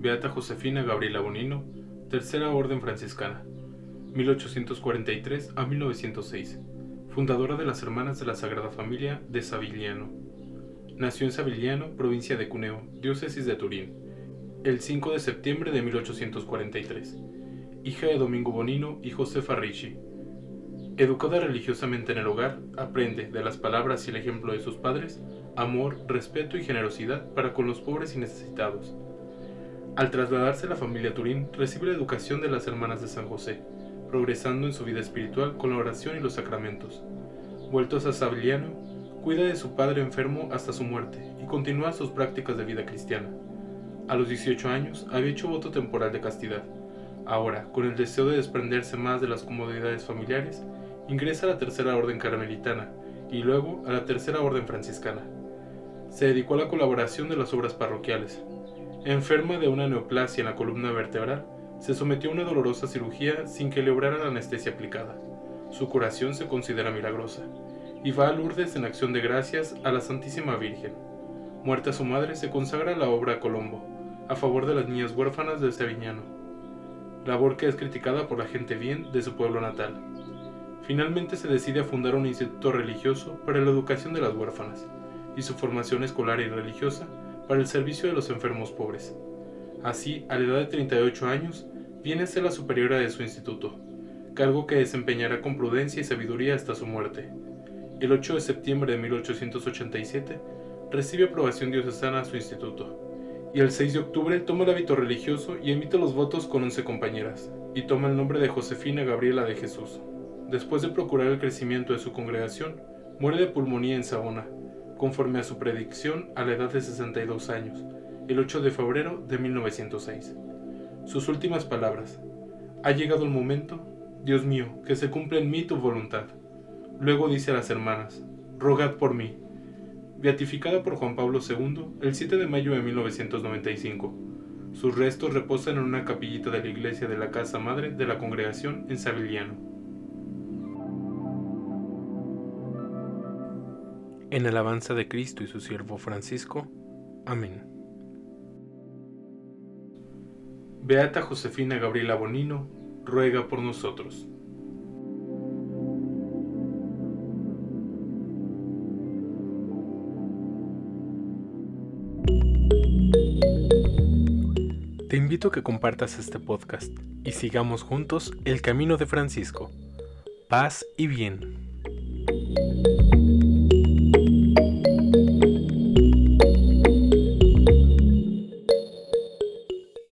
Beata Josefina Gabriela Bonino, Tercera Orden Franciscana, 1843 a 1906, fundadora de las Hermanas de la Sagrada Familia de Savigliano. Nació en Savigliano, provincia de Cuneo, diócesis de Turín, el 5 de septiembre de 1843, hija de Domingo Bonino y Josefa Ricci. Educada religiosamente en el hogar, aprende, de las palabras y el ejemplo de sus padres, amor, respeto y generosidad para con los pobres y necesitados. Al trasladarse a la familia Turín, recibe la educación de las hermanas de San José, progresando en su vida espiritual con la oración y los sacramentos. Vueltos a Sabliano, cuida de su padre enfermo hasta su muerte y continúa sus prácticas de vida cristiana. A los 18 años había hecho voto temporal de castidad. Ahora, con el deseo de desprenderse más de las comodidades familiares, ingresa a la Tercera Orden Carmelitana y luego a la Tercera Orden Franciscana se dedicó a la colaboración de las obras parroquiales. Enferma de una neoplasia en la columna vertebral, se sometió a una dolorosa cirugía sin que le obrara la anestesia aplicada. Su curación se considera milagrosa, y va a Lourdes en acción de gracias a la Santísima Virgen. Muerta su madre, se consagra a la obra Colombo, a favor de las niñas huérfanas de Saviñano, labor que es criticada por la gente bien de su pueblo natal. Finalmente se decide a fundar un instituto religioso para la educación de las huérfanas, y su formación escolar y religiosa para el servicio de los enfermos pobres. Así, a la edad de 38 años, viene a ser la superiora de su instituto, cargo que desempeñará con prudencia y sabiduría hasta su muerte. El 8 de septiembre de 1887 recibe aprobación diocesana a su instituto, y el 6 de octubre toma el hábito religioso y emite los votos con 11 compañeras, y toma el nombre de Josefina Gabriela de Jesús. Después de procurar el crecimiento de su congregación, muere de pulmonía en Saona, conforme a su predicción a la edad de 62 años, el 8 de febrero de 1906. Sus últimas palabras. Ha llegado el momento, Dios mío, que se cumpla en mí tu voluntad. Luego dice a las hermanas, rogad por mí. Beatificada por Juan Pablo II el 7 de mayo de 1995. Sus restos reposan en una capillita de la iglesia de la Casa Madre de la Congregación en Savigliano. En alabanza de Cristo y su siervo Francisco. Amén. Beata Josefina Gabriela Bonino, ruega por nosotros. Te invito a que compartas este podcast y sigamos juntos el camino de Francisco. Paz y bien.